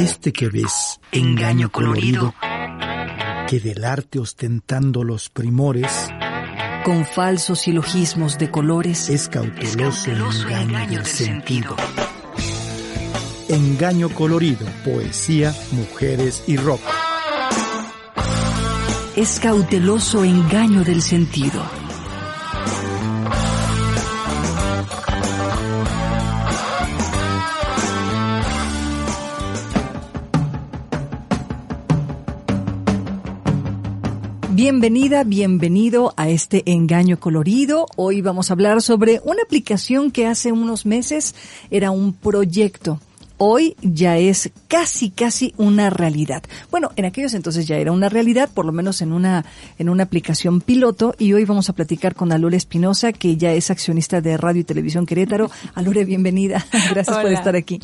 Este que ves, engaño colorido, que del arte ostentando los primores, con falsos silogismos de colores, es cauteloso, engaño, del sentido. Engaño colorido, poesía, mujeres y rock. Es cauteloso engaño del sentido. Bienvenida, bienvenido a este engaño colorido. Hoy vamos a hablar sobre una aplicación que hace unos meses era un proyecto hoy ya es casi, casi una realidad. Bueno, en aquellos entonces ya era una realidad, por lo menos en una, en una aplicación piloto, y hoy vamos a platicar con Alure Espinosa, que ya es accionista de Radio y Televisión Querétaro. Alure, bienvenida. Gracias por estar aquí.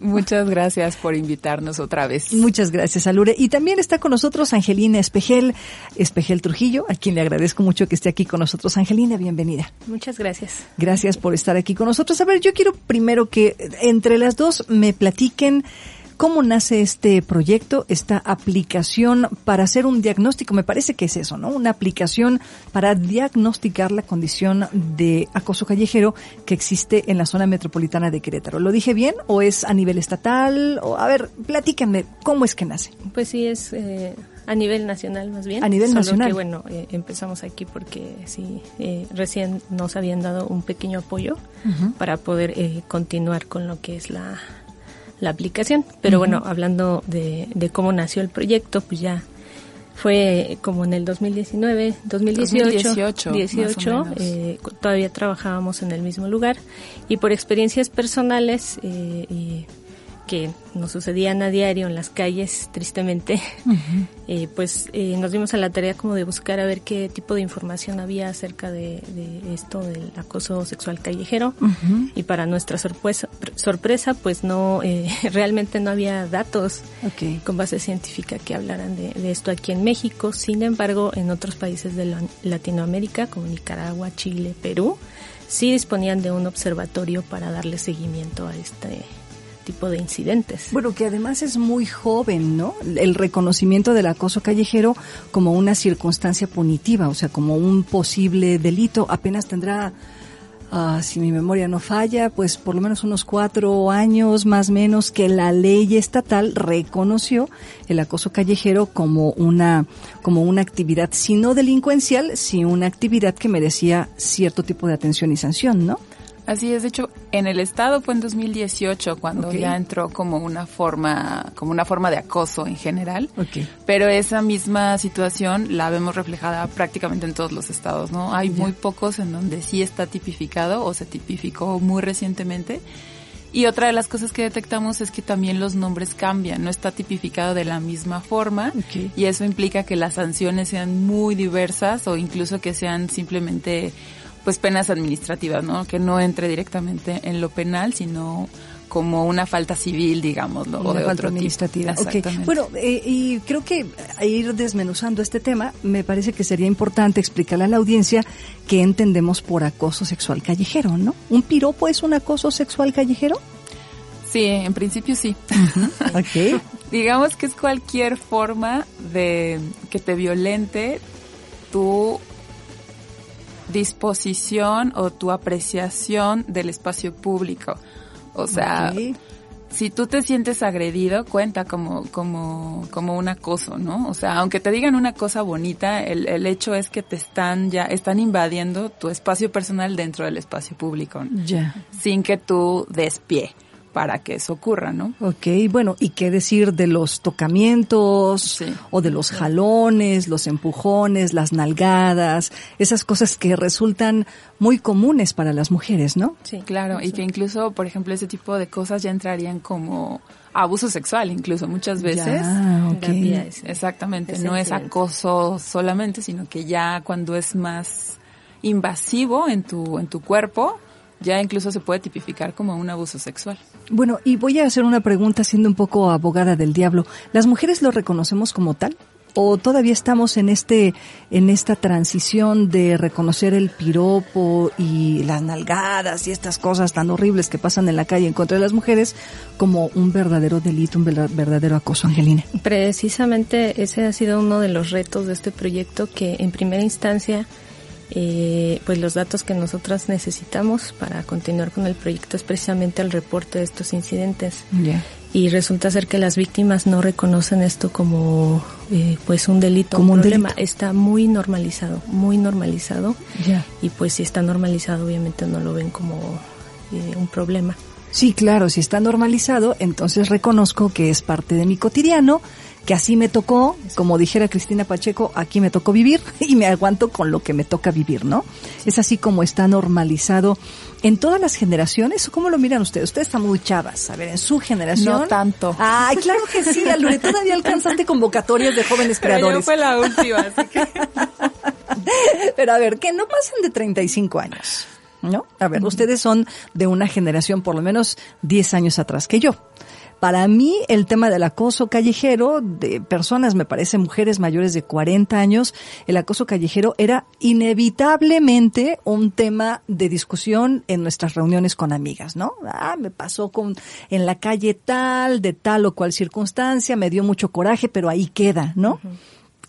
Muchas gracias por invitarnos otra vez. Muchas gracias, Alure. Y también está con nosotros Angelina Espejel, Espejel Trujillo, a quien le agradezco mucho que esté aquí con nosotros. Angelina, bienvenida. Muchas gracias. Gracias por estar aquí con nosotros. A ver, yo quiero primero que entre las dos me platiquen cómo nace este proyecto, esta aplicación para hacer un diagnóstico. Me parece que es eso, ¿no? Una aplicación para diagnosticar la condición de acoso callejero que existe en la zona metropolitana de Querétaro. ¿Lo dije bien o es a nivel estatal? O, a ver, platíquenme, ¿cómo es que nace? Pues sí, es... Eh, a nivel nacional más bien. A nivel Solo nacional. Que, bueno, eh, empezamos aquí porque sí, eh, recién nos habían dado un pequeño apoyo para poder eh, continuar con lo que es la, la aplicación. Pero bueno, hablando de, de cómo nació el proyecto, pues ya fue como en el 2019, 2018, 2018, 18, más o menos. eh, todavía trabajábamos en el mismo lugar y por experiencias personales eh, y que nos sucedían a diario en las calles, tristemente, eh, pues eh, nos dimos a la tarea como de buscar a ver qué tipo de información había acerca de, de esto del acoso sexual callejero. Y para nuestra sorpresa, sorpresa pues no, eh, realmente no había datos con base científica que hablaran de, de esto aquí en México. Sin embargo, en otros países de la- Latinoamérica, como Nicaragua, Chile, Perú, sí disponían de un observatorio para darle seguimiento a este tipo de incidentes. Bueno, que además es muy joven, ¿no? El reconocimiento del acoso callejero como una circunstancia punitiva, o sea, como un posible delito, apenas tendrá, ah, si mi memoria no falla, pues por lo menos unos cuatro años más o menos que la ley estatal reconoció el acoso callejero como una, como una actividad, si no delincuencial, si una actividad que merecía cierto tipo de atención y sanción, ¿no? Así es, de hecho, en el estado fue en 2018 cuando ya entró como una forma, como una forma de acoso en general. Pero esa misma situación la vemos reflejada prácticamente en todos los estados, ¿no? Hay muy pocos en donde sí está tipificado o se tipificó muy recientemente. Y otra de las cosas que detectamos es que también los nombres cambian, no está tipificado de la misma forma y eso implica que las sanciones sean muy diversas o incluso que sean simplemente pues penas administrativas, ¿no? Que no entre directamente en lo penal, sino como una falta civil, digámoslo, o Una de falta otro administrativa. tipo. Exactamente. Bueno, eh, y creo que a ir desmenuzando este tema, me parece que sería importante explicarle a la audiencia qué entendemos por acoso sexual callejero, ¿no? ¿Un piropo es un acoso sexual callejero? Sí, en principio sí. Ok. Digamos que es cualquier forma de que te violente tu disposición o tu apreciación del espacio público. O sea, si tú te sientes agredido, cuenta como, como, como un acoso, ¿no? O sea, aunque te digan una cosa bonita, el, el hecho es que te están ya, están invadiendo tu espacio personal dentro del espacio público, ¿no? Ya. sin que tú des pie para que eso ocurra, ¿no? Ok, bueno, ¿y qué decir de los tocamientos Sí. o de los jalones, los empujones, las nalgadas, esas cosas que resultan muy comunes para las mujeres, ¿no? Sí, Claro, y que incluso, por ejemplo, ese tipo de cosas ya entrarían como abuso sexual, incluso muchas veces. Ya, ok. Terapia es- Exactamente, Es no es acoso solamente, sino que ya cuando es más invasivo en tu, en tu cuerpo, ya incluso se puede tipificar como un abuso sexual. Bueno, y voy a hacer una pregunta siendo un poco abogada del diablo. ¿Las mujeres lo reconocemos como tal? o todavía estamos en este en esta transición de reconocer el piropo y las nalgadas y estas cosas tan horribles que pasan en la calle en contra de las mujeres como un verdadero delito, un verdadero acoso, Angelina. Precisamente ese ha sido uno de los retos de este proyecto que en primera instancia eh, pues los datos que nosotras necesitamos para continuar con el proyecto es precisamente el reporte de estos incidentes. Y resulta ser que las víctimas no reconocen esto como eh, pues un delito, como un, problema. Está muy normalizado, muy normalizado. Y pues si está normalizado, obviamente no lo ven como eh, un problema. Sí, claro, si está normalizado, entonces reconozco que es parte de mi cotidiano que así me tocó, como dijera Cristina Pacheco, aquí me tocó vivir y me aguanto con lo que me toca vivir, ¿no? Es así como está normalizado en todas las generaciones. ¿Cómo lo miran ustedes? Ustedes están muy chavas. A ver, en su generación. No tanto. Ay, claro que sí, Alure. Todavía alcanzaste convocatorias de jóvenes creadores. Pero yo fue la última, así que. Pero a ver, que no pasan de 35 años. ¿No? A ver, ustedes son de una generación por lo menos 10 años atrás que yo. Para mí, el tema del acoso callejero de personas, me parece mujeres mayores de 40 años, el acoso callejero era inevitablemente un tema de discusión en nuestras reuniones con amigas, ¿no? Ah, me pasó con, en la calle tal, de tal o cual circunstancia, me dio mucho coraje, pero ahí queda, ¿no?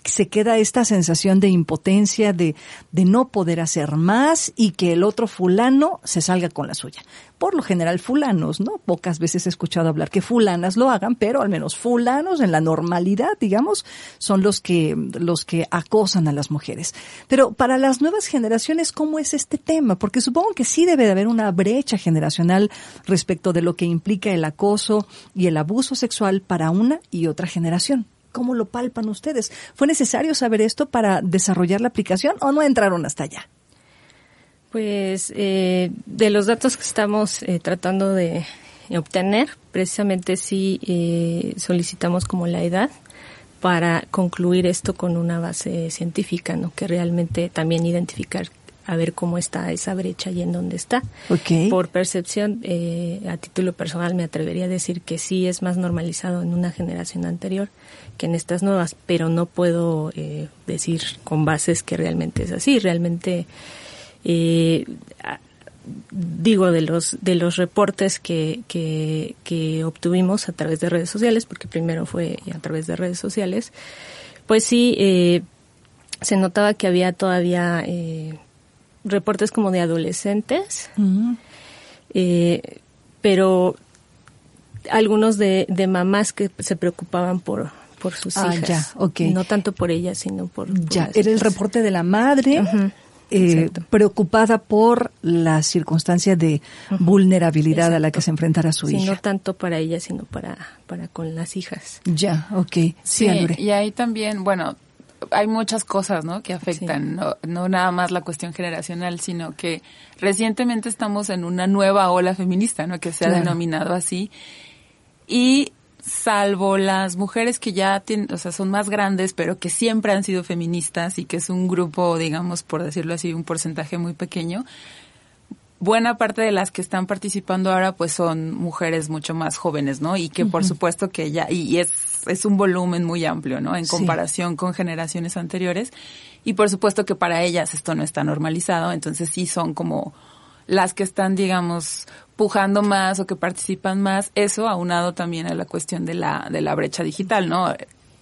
Se queda esta sensación de impotencia, de, de no poder hacer más y que el otro fulano se salga con la suya. Por lo general fulanos, ¿no? Pocas veces he escuchado hablar que fulanas lo hagan, pero al menos fulanos en la normalidad, digamos, son los que, los que acosan a las mujeres. Pero para las nuevas generaciones, ¿cómo es este tema? Porque supongo que sí debe de haber una brecha generacional respecto de lo que implica el acoso y el abuso sexual para una y otra generación. ¿Cómo lo palpan ustedes? ¿Fue necesario saber esto para desarrollar la aplicación o no entraron hasta allá? Pues eh, de los datos que estamos eh, tratando de obtener, precisamente sí eh, solicitamos como la edad para concluir esto con una base científica, ¿no? Que realmente también identificar a ver cómo está esa brecha y en dónde está. Por percepción, eh, a título personal me atrevería a decir que sí es más normalizado en una generación anterior que en estas nuevas, pero no puedo eh, decir con bases que realmente es así. Realmente, eh, digo, de los, de los reportes que, que, que obtuvimos a través de redes sociales, porque primero fue a través de redes sociales, pues sí, eh, se notaba que había todavía eh, reportes como de adolescentes, eh, pero algunos de, de, mamás que se preocupaban por, por sus ah, hijas. No tanto por ellas, sino por... ya, era el reporte de la madre. Eh, preocupada por la circunstancia de vulnerabilidad a la que se enfrentara su hija. No tanto para ella, sino para, para con las hijas. Ya, ok. Sí, sí y ahí también, bueno, hay muchas cosas, ¿no? Que afectan, no, no nada más la cuestión generacional, sino que recientemente estamos en una nueva ola feminista, ¿no? Que se ha denominado así. Y salvo las mujeres que ya tienen, o sea, son más grandes, pero que siempre han sido feministas y que es un grupo, digamos, por decirlo así, un porcentaje muy pequeño, buena parte de las que están participando ahora pues son mujeres mucho más jóvenes, ¿no? Y que por supuesto que ya, y, es, es un volumen muy amplio, ¿no? En comparación con generaciones anteriores. Y por supuesto que para ellas esto no está normalizado, entonces sí son como las que están, digamos, pujando más o que participan más, eso aunado también a la cuestión de la, de la brecha digital, ¿no?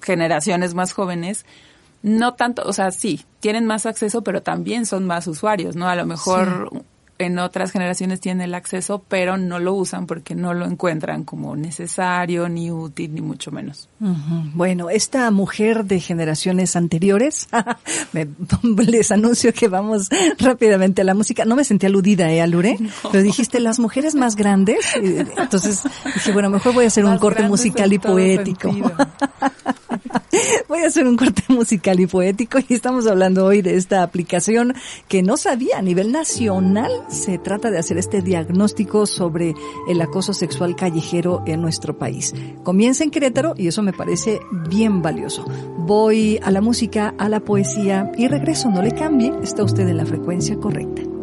Generaciones más jóvenes no tanto, o sea, sí, tienen más acceso, pero también son más usuarios, ¿no? A lo mejor en otras generaciones tienen el acceso, pero no lo usan porque no lo encuentran como necesario, ni útil, ni mucho menos. Bueno, esta mujer de generaciones anteriores, les anuncio que vamos rápidamente a la música. No me sentí aludida, ¿eh, Alure? Pero dijiste las mujeres más grandes. Entonces dije, bueno, mejor voy a hacer un corte musical y poético. Voy a hacer un corte musical y poético y estamos hablando hoy de esta aplicación que no sabía a nivel nacional. Se trata de hacer este diagnóstico sobre el acoso sexual callejero en nuestro país. Comienza en Querétaro y eso me parece bien valioso. Voy a la música, a la poesía y regreso. No le cambie, está usted en la frecuencia correcta.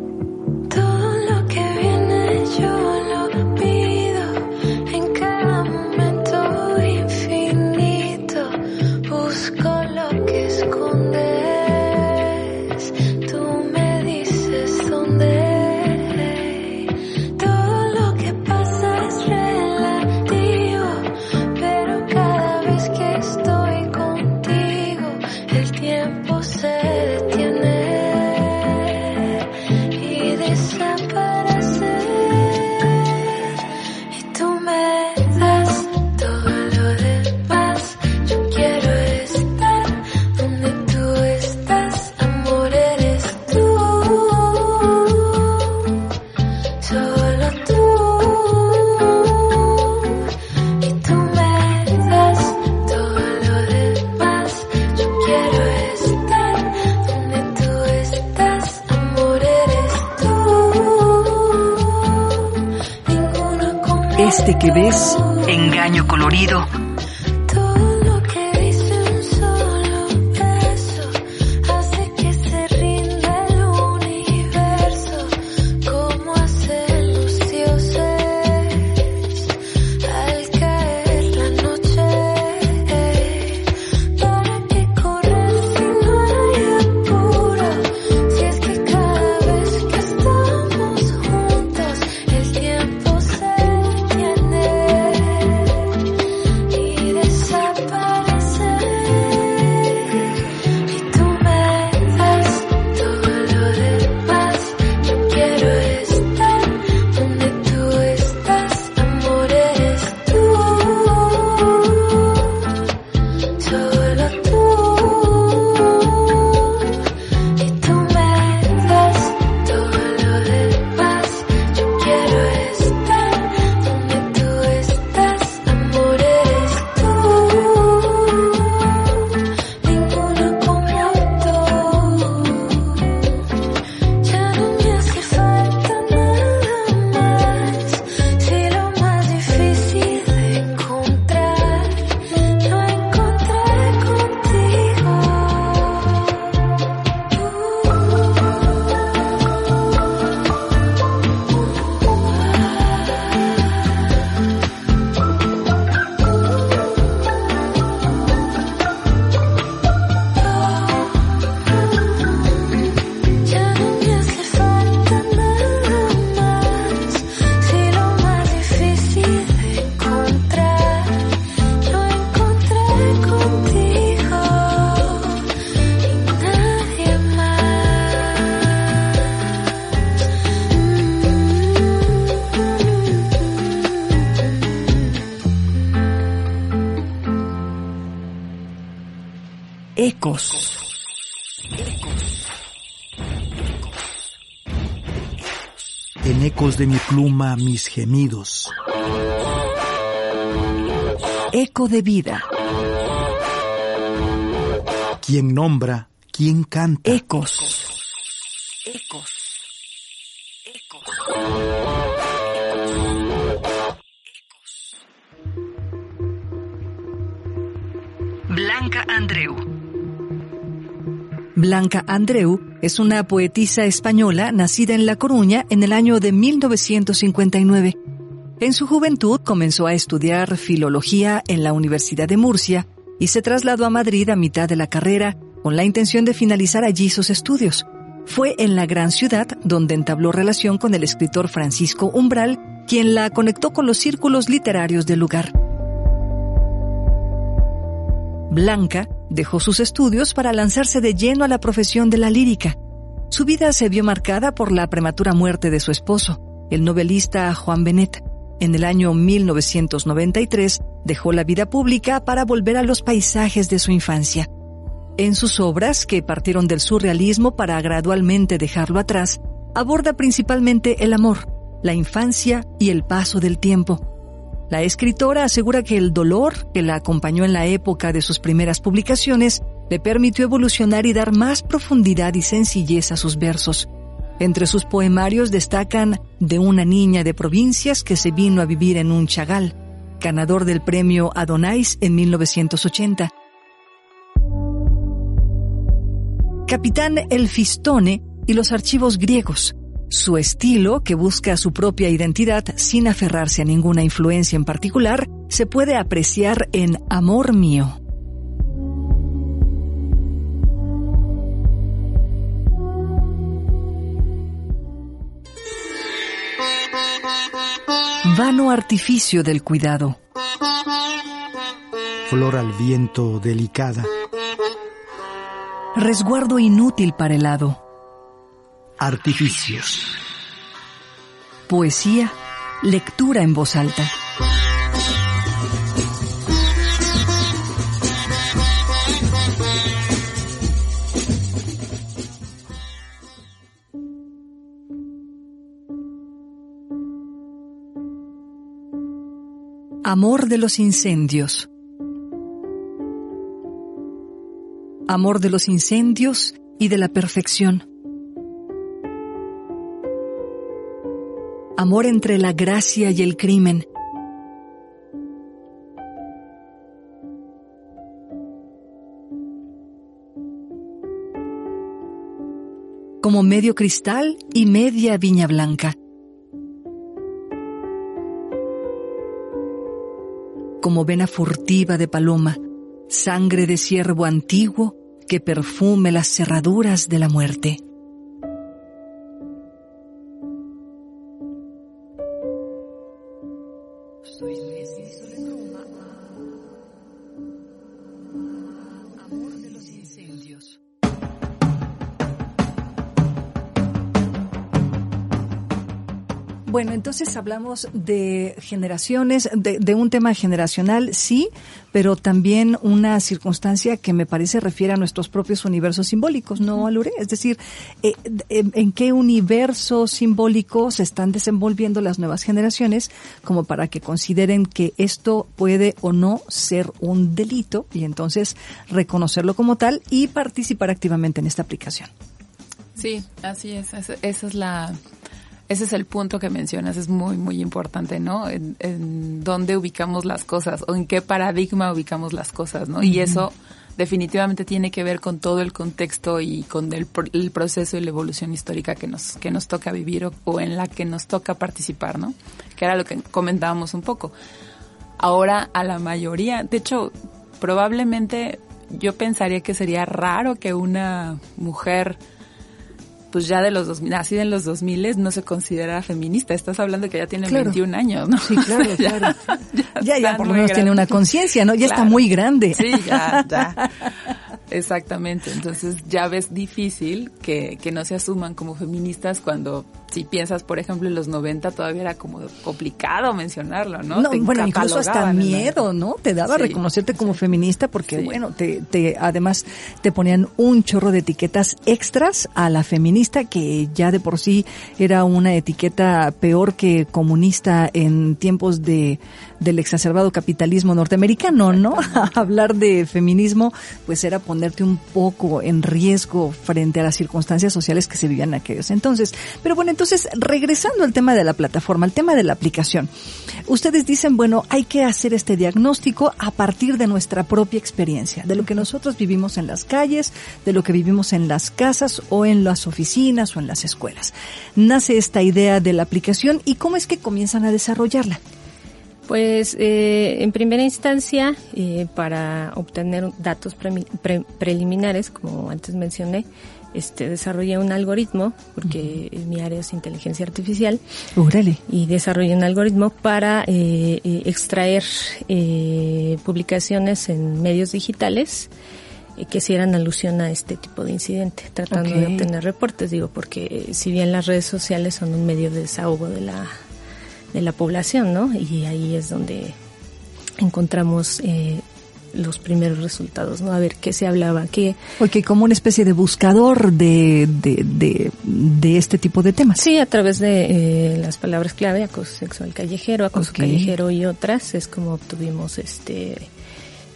Que ves, engaño colorido, mis gemidos. Eco de vida. ¿Quién nombra? ¿Quién canta? Ecos. Ecos. Ecos. Blanca Andreu es una poetisa española nacida en La Coruña en el año de 1959. En su juventud comenzó a estudiar filología en la Universidad de Murcia y se trasladó a Madrid a mitad de la carrera con la intención de finalizar allí sus estudios. Fue en la gran ciudad donde entabló relación con el escritor Francisco Umbral, quien la conectó con los círculos literarios del lugar. Blanca dejó sus estudios para lanzarse de lleno a la profesión de la lírica. Su vida se vio marcada por la prematura muerte de su esposo, el novelista Juan Benet. En el año 1993 dejó la vida pública para volver a los paisajes de su infancia. En sus obras, que partieron del surrealismo para gradualmente dejarlo atrás, aborda principalmente el amor, la infancia y el paso del tiempo la escritora asegura que el dolor que la acompañó en la época de sus primeras publicaciones le permitió evolucionar y dar más profundidad y sencillez a sus versos. Entre sus poemarios destacan De una niña de provincias que se vino a vivir en un chagal, ganador del premio Adonais en 1980. Capitán El Fistone y los archivos griegos, su estilo, que busca su propia identidad sin aferrarse a ninguna influencia en particular, se puede apreciar en Amor mío. Vano artificio del cuidado. Flor al viento delicada. Resguardo inútil para el hado artificios. Poesía, lectura en voz alta. Amor de los incendios. Amor de los incendios y de la perfección. amor entre la gracia y el crimen. Como medio cristal y media viña blanca. Como vena furtiva de paloma, sangre de ciervo antiguo que perfume las cerraduras de la muerte. Bueno, entonces hablamos de generaciones, de, un tema generacional, sí, pero también una circunstancia que me parece refiere a nuestros propios universos simbólicos, ¿no, Alure? Es decir, eh, en, qué universo simbólico se están desenvolviendo las nuevas generaciones como para que consideren que esto puede o no ser un delito y entonces reconocerlo como tal y participar activamente en esta aplicación. Sí, así es. Esa es la ese es el punto que mencionas, es muy, muy importante, ¿no? En, dónde ubicamos las cosas o en qué paradigma ubicamos las cosas, ¿no? Y eso definitivamente tiene que ver con todo el contexto y con el, proceso y la evolución histórica que nos, que nos toca vivir o, en la que nos toca participar, ¿no? Que era lo que comentábamos un poco. Ahora a la mayoría, de hecho, probablemente yo pensaría que sería raro que una mujer pues ya de los dos, nacida en los 2000 no se considera feminista. Estás hablando que ya tiene 21 años, ¿no? Sí, claro, claro. ya, ya, por lo menos tiene una conciencia, ¿no? Ya está muy grande. Sí, ya, ya. Exactamente. Entonces ya ves difícil que, que no se asuman como feministas cuando si piensas, por ejemplo, en los 90 todavía era como complicado mencionarlo, ¿no? no bueno, incluso hasta miedo, ¿no? Te daba reconocerte como feminista porque, bueno, te, te, además te ponían un chorro de etiquetas extras a la feminista que ya de por sí era una etiqueta peor que comunista en tiempos de del exacerbado capitalismo norteamericano, ¿no? Hablar de feminismo, pues era ponerte un poco en riesgo frente a las circunstancias sociales que se vivían en aquellos entonces. Pero bueno, entonces, regresando al tema de la plataforma, al tema de la aplicación, ustedes dicen, bueno, hay que hacer este diagnóstico a partir de nuestra propia experiencia, de lo que nosotros vivimos en las calles, de lo que vivimos en las casas o en las oficinas o en las escuelas. Nace esta idea de la aplicación y cómo es que comienzan a desarrollarla. Pues eh, en primera instancia, eh, para obtener datos preliminares, como antes mencioné, este, desarrollé un algoritmo, porque mi área es inteligencia artificial. Y desarrollé un algoritmo para eh, eh extraer eh, publicaciones en medios digitales eh, que hicieran alusión a este tipo de incidente, tratando de obtener reportes, digo, porque si bien las redes sociales son un medio de desahogo de la, de la población, ¿no? Y ahí es donde encontramos eh, los primeros resultados, ¿no? A ver qué se hablaba, qué... Porque como una especie de buscador de, de, de, este tipo de temas. Sí, a través de eh, las palabras clave, acoso sexual callejero, acoso callejero y otras, es como obtuvimos este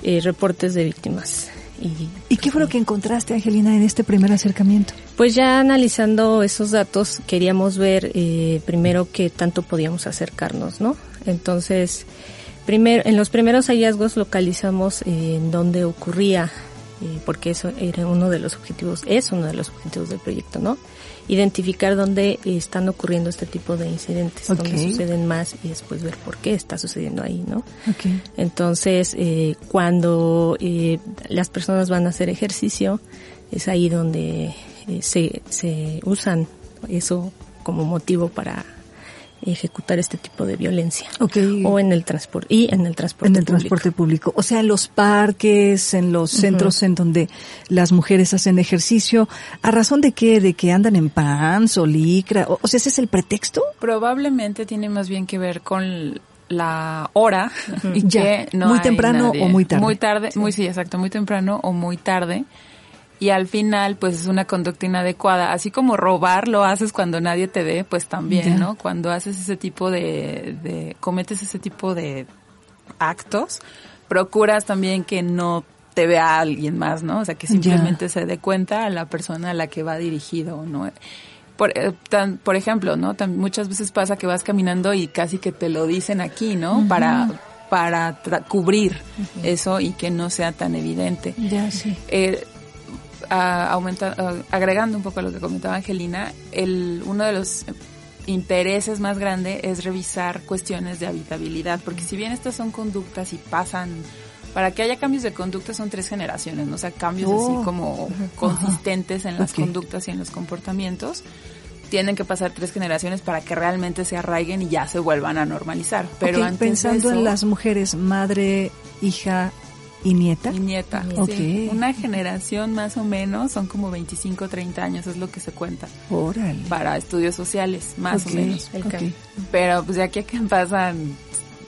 eh, reportes de víctimas. Y, ¿Y qué fue lo que encontraste, Angelina, en este primer acercamiento? Pues ya analizando esos datos, queríamos ver eh, primero qué tanto podíamos acercarnos, ¿no? Entonces, Primero, en los primeros hallazgos localizamos eh, en dónde ocurría, eh, porque eso era uno de los objetivos, es uno de los objetivos del proyecto, ¿no? Identificar dónde están ocurriendo este tipo de incidentes, dónde suceden más y después ver por qué está sucediendo ahí, ¿no? Entonces, eh, cuando las personas van a hacer ejercicio, es ahí donde se, se usan eso como motivo para ejecutar este tipo de violencia. O en el transporte y en el transporte en el transporte público, o sea, en los parques, en los centros en donde las mujeres hacen ejercicio, a razón de qué, de que andan en pants o licra, o, sea, ese es el pretexto? Probablemente tiene más bien que ver con la hora y que no muy temprano o muy tarde. Muy tarde, muy sí, exacto, muy temprano o muy tarde y al final pues es una conducta inadecuada. Así como robar lo haces cuando nadie te ve, pues también, ¿no? Cuando haces ese tipo de, de, cometes ese tipo de actos, procuras también que no te vea alguien más, ¿no? O sea, que simplemente se dé cuenta a la persona a la que va dirigido, ¿no? Por, eh, por ejemplo, ¿no? muchas veces pasa que vas caminando y casi que te lo dicen aquí, ¿no? Para para cubrir eso y que no sea tan evidente. Ya, sí. Eh, agregando un poco a lo que comentaba Angelina, el, uno de los intereses más grande es revisar cuestiones de habitabilidad, porque si bien estas son conductas y pasan para que haya cambios de conducta son tres generaciones, ¿no? o sea, cambios así oh. como consistentes en las conductas y en los comportamientos. Tienen que pasar tres generaciones para que realmente se arraiguen y ya se vuelvan a normalizar. Pero pensando en las mujeres, madre, hija y nieta. Y nieta, sí. Una generación más o menos, son como 25, 30 años, es lo que se cuenta. Órale. Para estudios sociales, más o menos. Pero pues ya que pasan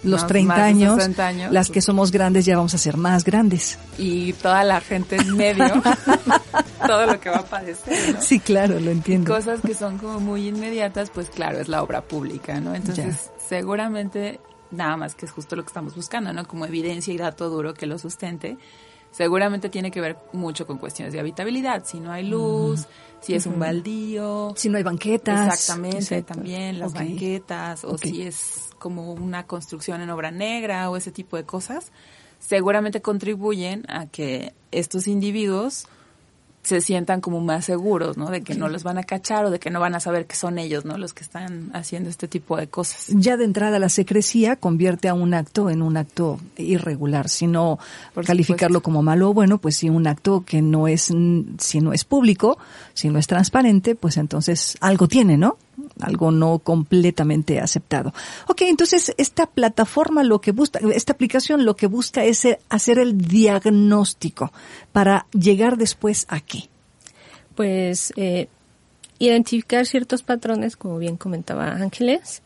los 30, años, las que somos grandes ya vamos a ser más grandes. Y toda la gente en medio, todo lo que va a padecer. Sí, claro, lo entiendo. Cosas que son como muy inmediatas, pues claro, es la obra pública, ¿no? Entonces, seguramente, nada más que es justo lo que estamos buscando, ¿no? Como evidencia y dato duro que lo sustente. Seguramente tiene que ver mucho con cuestiones de habitabilidad, si no hay luz, si es un baldío. Si no hay banquetas. Exactamente, también las banquetas, o si es como una construcción en obra negra o ese tipo de cosas, seguramente contribuyen a que estos individuos se sientan como más seguros, ¿no? De que no los van a cachar o de que no van a saber que son ellos, ¿no? Los que están haciendo este tipo de cosas. Ya de entrada la secrecía convierte a un acto en un acto irregular, si no calificarlo como malo o bueno, pues si un acto que no es, si no es público, si no es transparente, pues entonces algo tiene, ¿no? Algo no completamente aceptado. Ok, entonces esta plataforma lo que busca, esta aplicación lo que busca es hacer el diagnóstico para llegar después a qué. Pues eh, identificar ciertos patrones, como bien comentaba Ángeles,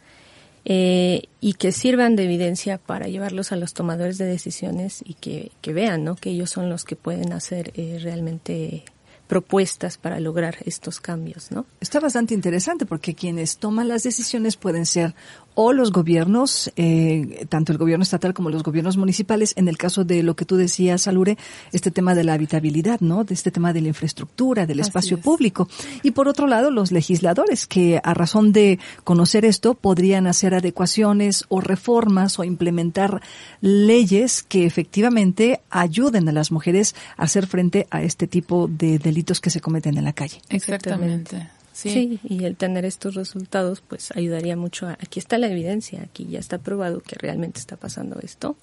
eh, y que sirvan de evidencia para llevarlos a los tomadores de decisiones y que, vean, ¿no? Que ellos son los que pueden hacer eh, realmente propuestas para lograr estos cambios, ¿no? Está bastante interesante porque quienes toman las decisiones pueden ser o los gobiernos, eh, tanto el gobierno estatal como los gobiernos municipales, en el caso de lo que tú decías, Alure, este tema de la habitabilidad, ¿no? De este tema de la infraestructura, del espacio público. Y por otro lado, los legisladores, que a razón de conocer esto, podrían hacer adecuaciones o reformas o implementar leyes que efectivamente ayuden a las mujeres a hacer frente a este tipo de delitos que se cometen en la calle. Exactamente. Sí. y el tener estos resultados pues ayudaría mucho. A, aquí está la evidencia, aquí ya está probado que realmente está pasando esto.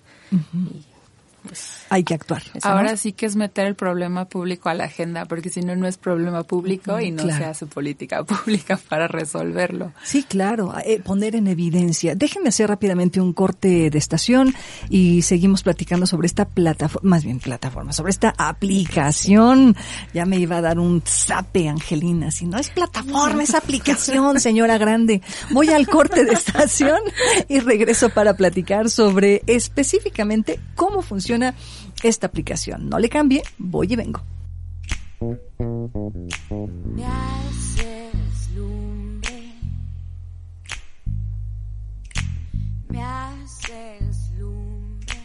Pues, hay que actuar. Ahora sí que es meter el problema público a la agenda, porque si no, no es problema público y no se hace política pública para resolverlo. Sí, claro, eh, poner en evidencia. Déjenme hacer rápidamente un corte de estación y seguimos platicando sobre esta plataforma, más bien plataforma, sobre esta aplicación. Ya me iba a dar un zape, Angelina, si no es plataforma, es aplicación, señora grande. Voy al corte de estación y regreso para platicar sobre específicamente cómo funciona esta aplicación. No le cambie, voy y vengo. Me haces lumbre. Me haces lumbre.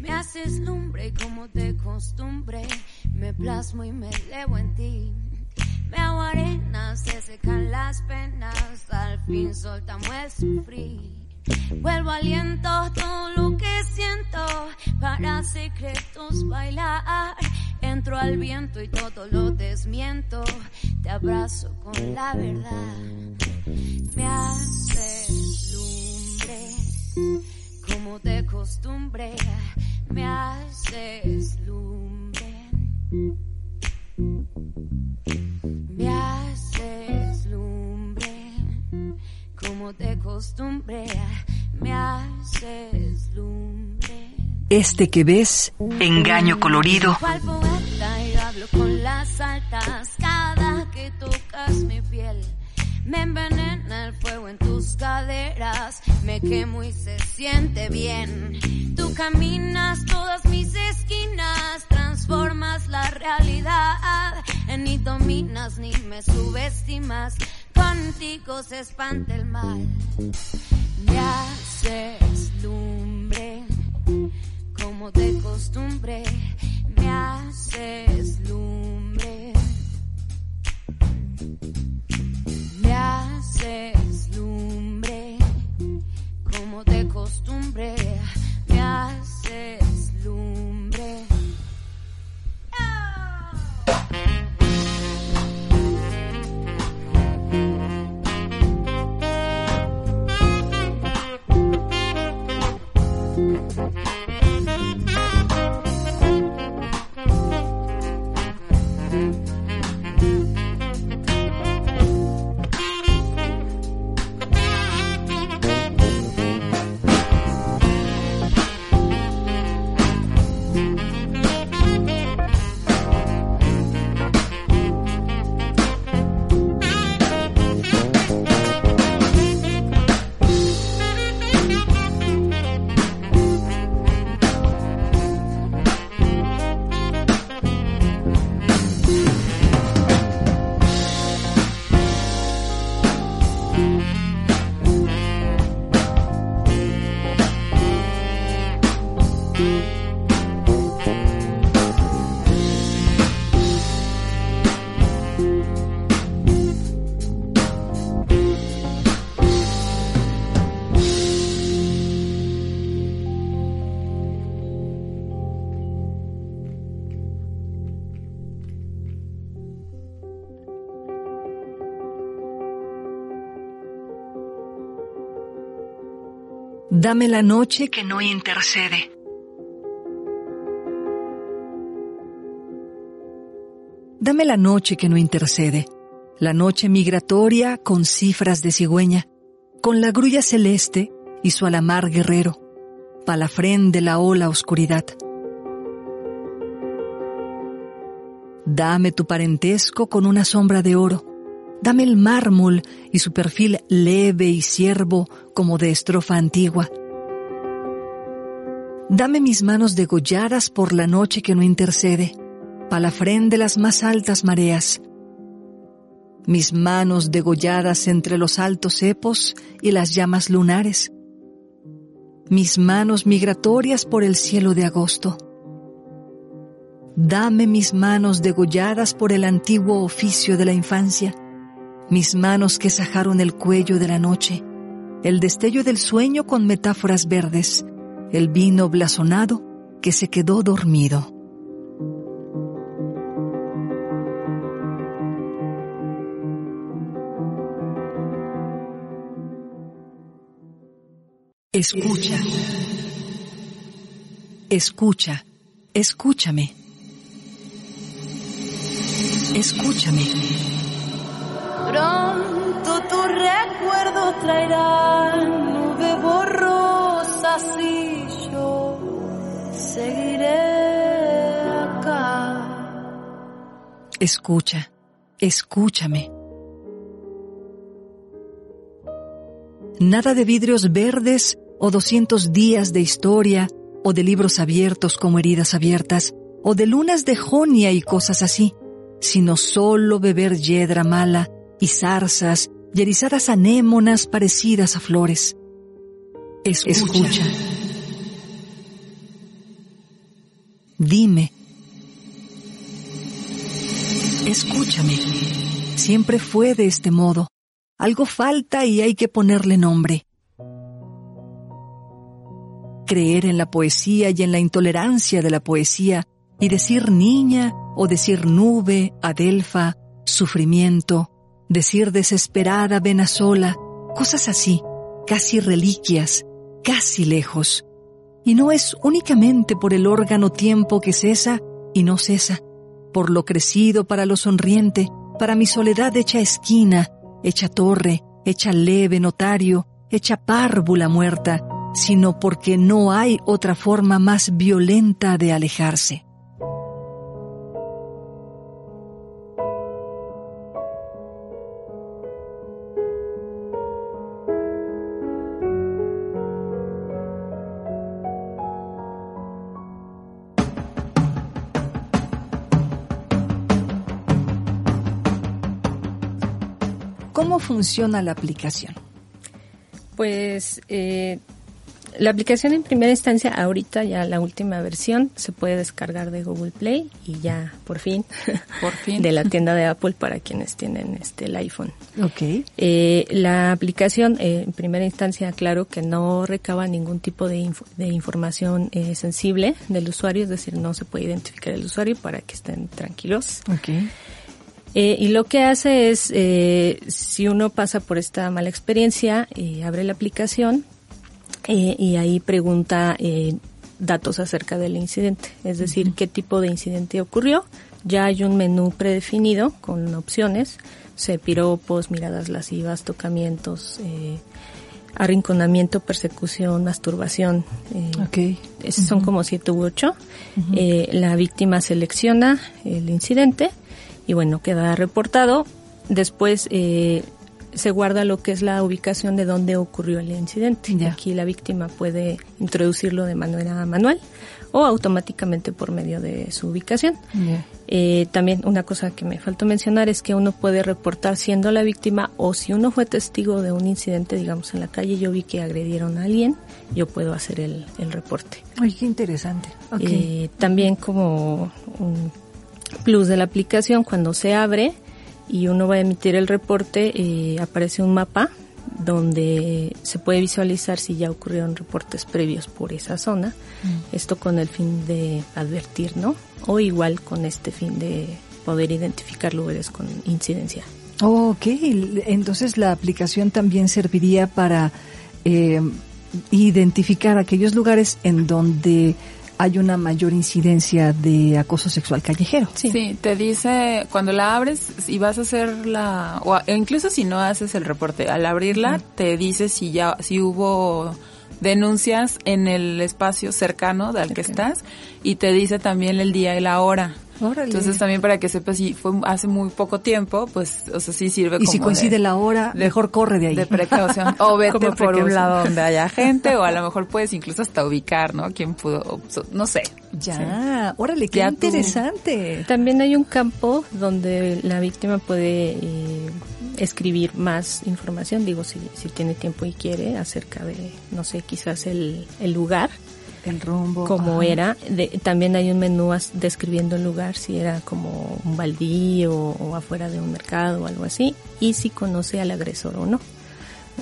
Me haces lumbre como de costumbre. Me plasmo y me elevo en ti. Me hago arena, se secan las penas. Al fin soltamos el sufrir. Vuelvo aliento todo lo que siento para secretos bailar. Entro al viento y todo lo desmiento. Te abrazo con la verdad. Me haces lumbre como de costumbre. Me haces lumbre. Me como de costumbre, me haces lumbre. Este que ves, engaño colorido. y hablo con las altas cada que tocas mi piel. Me envenena el fuego en tus caderas, me quemo y se siente bien. Tú caminas todas mis esquinas, transformas la realidad, ni dominas ni me subestimas contigo se espanta el mal. Me haces lumbre, como de costumbre, me haces lumbre. Me haces lumbre, como de costumbre, Dame la noche que no intercede. Dame la noche que no intercede, la noche migratoria con cifras de cigüeña, con la grulla celeste y su alamar guerrero, palafrén de la ola oscuridad. Dame tu parentesco con una sombra de oro, Dame el mármol y su perfil leve y siervo como de estrofa antigua. Dame mis manos degolladas por la noche que no intercede, palafrén de las más altas mareas. Mis manos degolladas entre los altos cepos y las llamas lunares. Mis manos migratorias por el cielo de agosto. Dame mis manos degolladas por el antiguo oficio de la infancia mis manos que sajaron el cuello de la noche, el destello del sueño con metáforas verdes, el vino blasonado que se quedó dormido. Escucha, escucha, escúchame, escúchame. Pronto tu recuerdo traerá nube borrosa y yo seguiré acá. Escucha, escúchame. Nada de vidrios verdes o 200 días de historia o de libros abiertos como heridas abiertas o de lunas de jonia y cosas así, sino solo beber yedra mala y zarzas y erizadas anémonas parecidas a flores. Escucha. Dime. Escúchame. Siempre fue de este modo. Algo falta y hay que ponerle nombre. Creer en la poesía y en la intolerancia de la poesía y decir niña o decir nube, adelfa, sufrimiento, decir desesperada vena sola, cosas así, casi reliquias, casi lejos. Y no es únicamente por el órgano tiempo que cesa y no cesa, por lo crecido para lo sonriente, para mi soledad hecha esquina, hecha torre, hecha leve notario, hecha párvula muerta, sino porque no hay otra forma más violenta de alejarse. ¿Cómo funciona la aplicación? Pues eh, la aplicación en primera instancia, ahorita ya la última versión, se puede descargar de Google Play y ya por fin, por fin. de la tienda de Apple para quienes tienen este el iPhone. Ok. Eh, la aplicación, eh, en primera instancia, claro que no recaba ningún tipo de, de información eh, sensible del usuario, es decir, no se puede identificar el usuario para que estén tranquilos. Okay. Eh, y lo que hace es, eh, si uno pasa por esta mala experiencia, eh, abre la aplicación eh, y ahí pregunta eh, datos acerca del incidente, es decir, qué tipo de incidente ocurrió. Ya hay un menú predefinido con opciones, se piropos, miradas lascivas, tocamientos, eh, arrinconamiento, persecución, masturbación. Eh, Esos son como siete u ocho. Eh, la víctima selecciona el incidente y bueno, queda reportado. Después eh, se guarda lo que es la ubicación de donde ocurrió el incidente. Ya. Aquí la víctima puede introducirlo de manera manual o automáticamente por medio de su ubicación. Eh, también una cosa que me faltó mencionar es que uno puede reportar siendo la víctima o si uno fue testigo de un incidente, digamos en la calle, yo vi que agredieron a alguien, yo puedo hacer el, el reporte. Ay, qué interesante. Eh, también como un plus de la aplicación, cuando se abre y uno va a emitir el reporte, eh, aparece un mapa donde se puede visualizar si ya ocurrieron reportes previos por esa zona. Mm. Esto con el fin de advertir, ¿no? O igual con este fin de poder identificar lugares con incidencia. Oh, ok, entonces la aplicación también serviría para eh, identificar aquellos lugares en donde hay una mayor incidencia de acoso sexual callejero. Sí. te dice, cuando la abres y vas a hacer la, o incluso si no haces el reporte, al abrirla te dice si ya, si hubo denuncias en el espacio cercano del que estás y te dice también el día y la hora. Órale. Entonces también para que sepas si fue hace muy poco tiempo, pues, o sea, sí sirve Y como si coincide de- la hora, de- mejor corre de ahí. de precaución. O vete por precaución. un lado donde haya gente, o a lo mejor puedes incluso hasta ubicar, ¿no? Quién pudo, no sé. ya, órale, qué Ya tú- interesante. También hay un campo donde la víctima puede eh, escribir más información, digo, si, si tiene tiempo y quiere, acerca de, no sé, quizás el, el lugar, El rumbo. como ajá. era. De- también hay un menú as- describiendo el lugar, si era como un baldío o afuera de un mercado o algo así, y si conoce al agresor o no.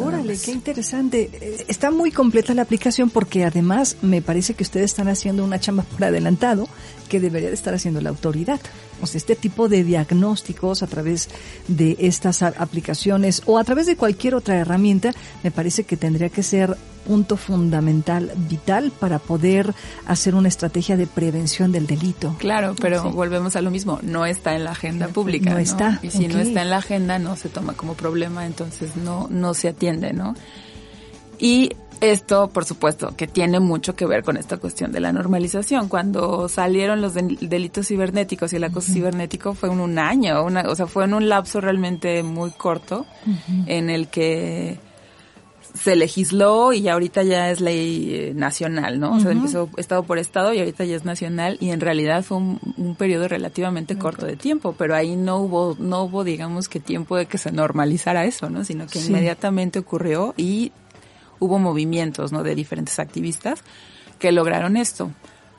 Órale, qué interesante. Eh, Está muy completa la aplicación porque además me parece que ustedes están haciendo una chamba por adelantado que debería de estar haciendo la autoridad. Sea, este tipo de diagnósticos a través de estas aplicaciones o a través de cualquier otra herramienta, me parece que tendría que ser punto fundamental, vital para poder hacer una estrategia de prevención del delito. Claro, pero volvemos a lo mismo, no está en la agenda pública. No No, está, Y si no está en la agenda, no se toma como problema, entonces no, no se atiende, ¿no? Y esto, por supuesto, que tiene mucho que ver con esta cuestión de la normalización. Cuando salieron los del- delitos cibernéticos y el acoso cibernético fue en un año, una, o sea, fue en un lapso realmente muy corto en el que se legisló y ahorita ya es ley eh, nacional, ¿no? O sea, empezó estado por estado y ahorita ya es nacional y en realidad fue un, un periodo relativamente corto de tiempo, pero ahí no hubo, no hubo, digamos, que tiempo de que se normalizara eso, ¿no? Sino que Sí. inmediatamente ocurrió y hubo movimientos, ¿no? De diferentes activistas que lograron esto.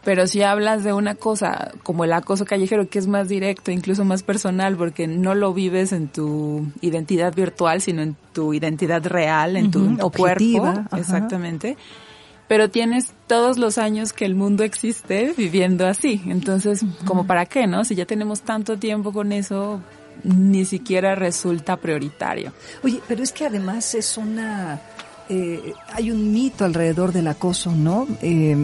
Pero si hablas de una cosa como el acoso callejero, que es más directo, incluso más personal, porque no lo vives en tu identidad virtual, sino en tu identidad real, en tu, cuerpo, ajá. exactamente. Pero tienes todos los años que el mundo existe viviendo así. Entonces, ¿como para qué, no? Si ya tenemos tanto tiempo con eso, ni siquiera resulta prioritario. Oye, pero es que además es una... eh, hay un mito alrededor del acoso, ¿no? Eh,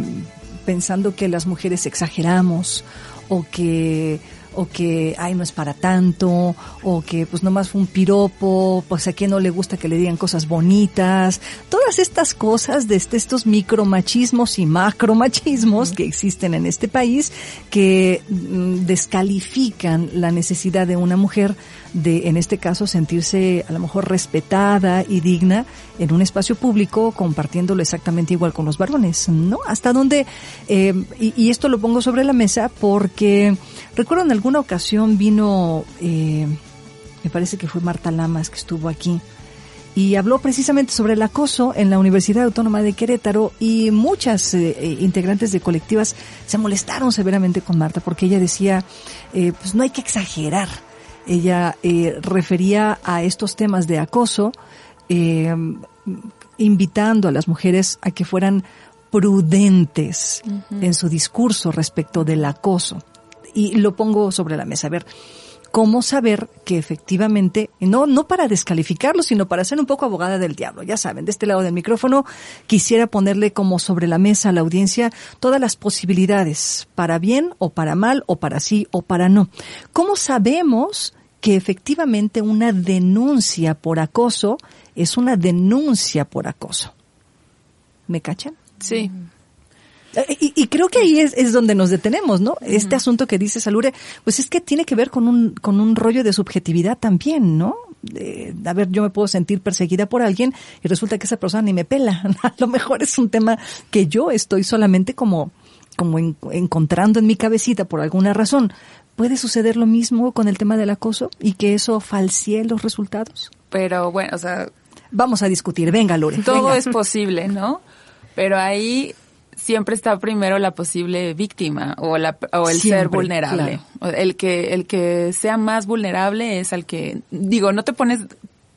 pensando que las mujeres exageramos o que o que ay no es para tanto o que pues nomás fue un piropo pues a quien no le gusta que le digan cosas bonitas todas estas cosas de este- estos micromachismos y macromachismos que existen en este país que mm, descalifican la necesidad de una mujer de, en este caso, sentirse a lo mejor respetada y digna en un espacio público, compartiéndolo exactamente igual con los varones, ¿no? Hasta donde, eh, y, esto lo pongo sobre la mesa porque recuerdo en alguna ocasión vino, eh, me parece que fue Marta Lamas que estuvo aquí, y habló precisamente sobre el acoso en la Universidad Autónoma de Querétaro y muchas eh, eh, integrantes de colectivas se molestaron severamente con Marta porque ella decía, eh, pues no hay que exagerar. Ella eh, refería a estos temas de acoso, eh, invitando a las mujeres a que fueran prudentes en su discurso respecto del acoso. Y lo pongo sobre la mesa. A ver, cómo saber que efectivamente, no, no para descalificarlo, sino para ser un poco abogada del diablo. Ya saben, de este lado del micrófono quisiera ponerle como sobre la mesa a la audiencia todas las posibilidades, para bien o para mal, o para sí o para no. ¿Cómo sabemos que efectivamente una denuncia por acoso es una denuncia por acoso? ¿Me cachan? Sí. Eh, Y, y creo que ahí es, es donde nos detenemos, ¿no? Este asunto que dice Salure, pues es que tiene que ver con un, con un rollo de subjetividad también, ¿no? De, a ver, yo me puedo sentir perseguida por alguien y resulta que esa persona ni me pela. A lo mejor es un tema que yo estoy solamente como, como en- encontrando en mi cabecita por alguna razón. ¿Puede suceder lo mismo con el tema del acoso y que eso falsee los resultados? Pero bueno, o sea, Vamos a discutir. Venga, Lore. todo venga. es posible, ¿no? Pero ahí siempre está primero la posible víctima o la o el ser vulnerable. El que el que sea más vulnerable es al que digo, no te pones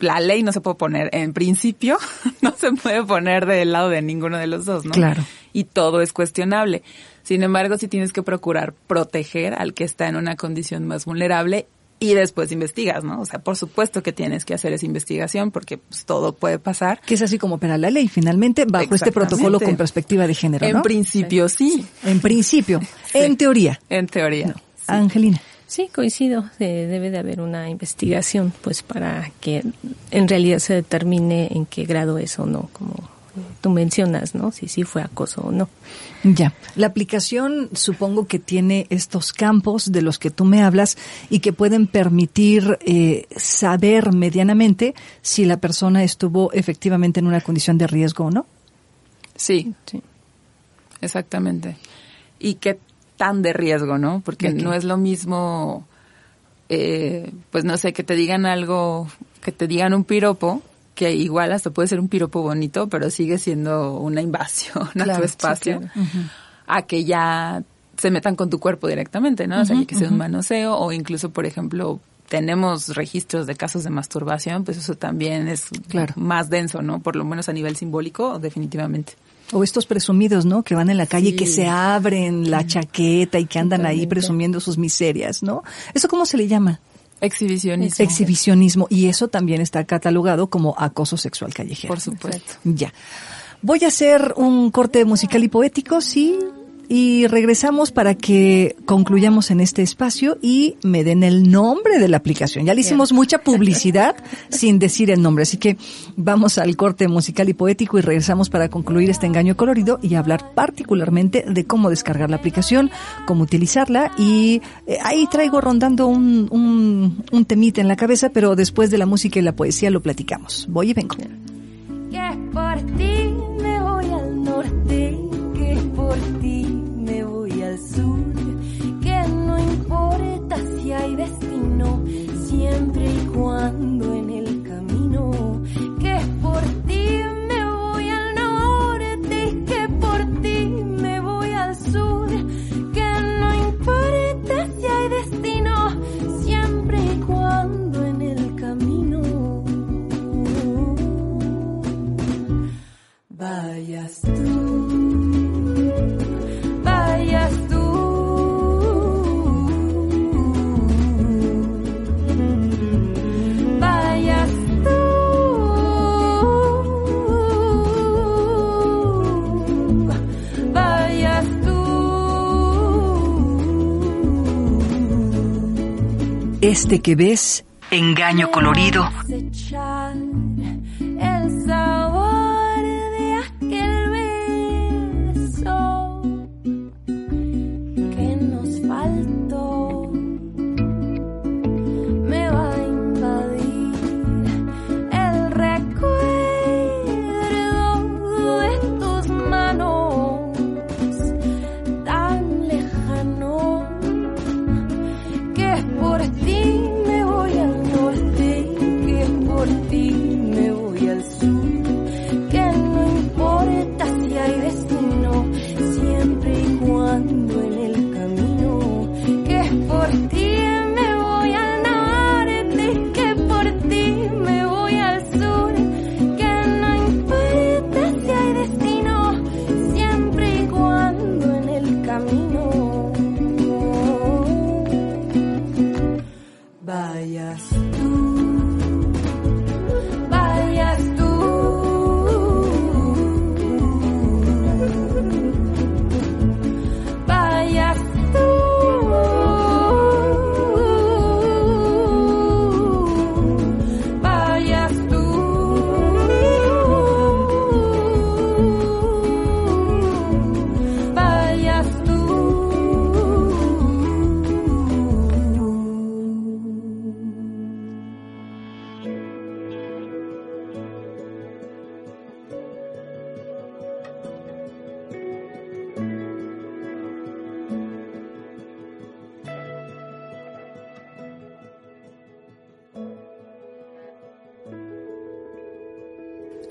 la ley no se puede poner en principio, no se puede poner del lado de ninguno de los dos, ¿no? Claro. Y todo es cuestionable. Sin embargo, sí tienes que procurar proteger al que está en una condición más vulnerable y después investigas, ¿no? O sea, por supuesto que tienes que hacer esa investigación porque pues, todo puede pasar. Que es así como opera la ley, finalmente, bajo este protocolo con perspectiva de género, En ¿no? principio sí, En principio, en teoría. en teoría. Angelina. Sí, coincido. Eh, debe de haber una investigación, pues, para que en realidad se determine en qué grado es o no, como tú mencionas, ¿no? Si sí fue acoso o no. Ya. La aplicación supongo que tiene estos campos de los que tú me hablas y que pueden permitir eh, saber medianamente si la persona estuvo efectivamente en una condición de riesgo o no. Sí, Sí. exactamente. Y qué tan de riesgo, ¿no? Porque no es lo mismo, eh, pues no sé, que te digan algo, que te digan un piropo, que igual hasta puede ser un piropo bonito, pero sigue siendo una invasión a Claro, tu sí, espacio, a que ya se metan con tu cuerpo directamente, ¿no? o sea, que sea un manoseo o incluso, por ejemplo, tenemos registros de casos de masturbación, pues eso también es Claro. más denso, ¿no? Por lo menos a nivel simbólico, definitivamente. O estos presumidos, ¿no? Que van en la calle, Sí. que se abren la chaqueta y que andan ahí presumiendo sus miserias, ¿no? ¿Eso cómo se le llama? Exhibicionismo. Exhibicionismo. Y eso también está catalogado como acoso sexual callejero. Por supuesto. Ya. Voy a hacer un corte musical y poético, sí, y regresamos para que concluyamos en este espacio y me den el nombre de la aplicación. Ya le hicimos mucha publicidad sin decir el nombre, así que vamos al corte musical y poético y regresamos para concluir este engaño colorido y hablar particularmente de cómo descargar la aplicación, cómo utilizarla y eh, ahí traigo rondando un, un, un temita en la cabeza, pero después de la música y la poesía lo platicamos. Voy y vengo. que por ti me voy al norte, que por ti y cuando en el camino, que por ti me voy al norte, que por ti me voy al sur, que no importa si hay destino, siempre y cuando en el camino. Vayas tú, Este que ves, engaño colorido,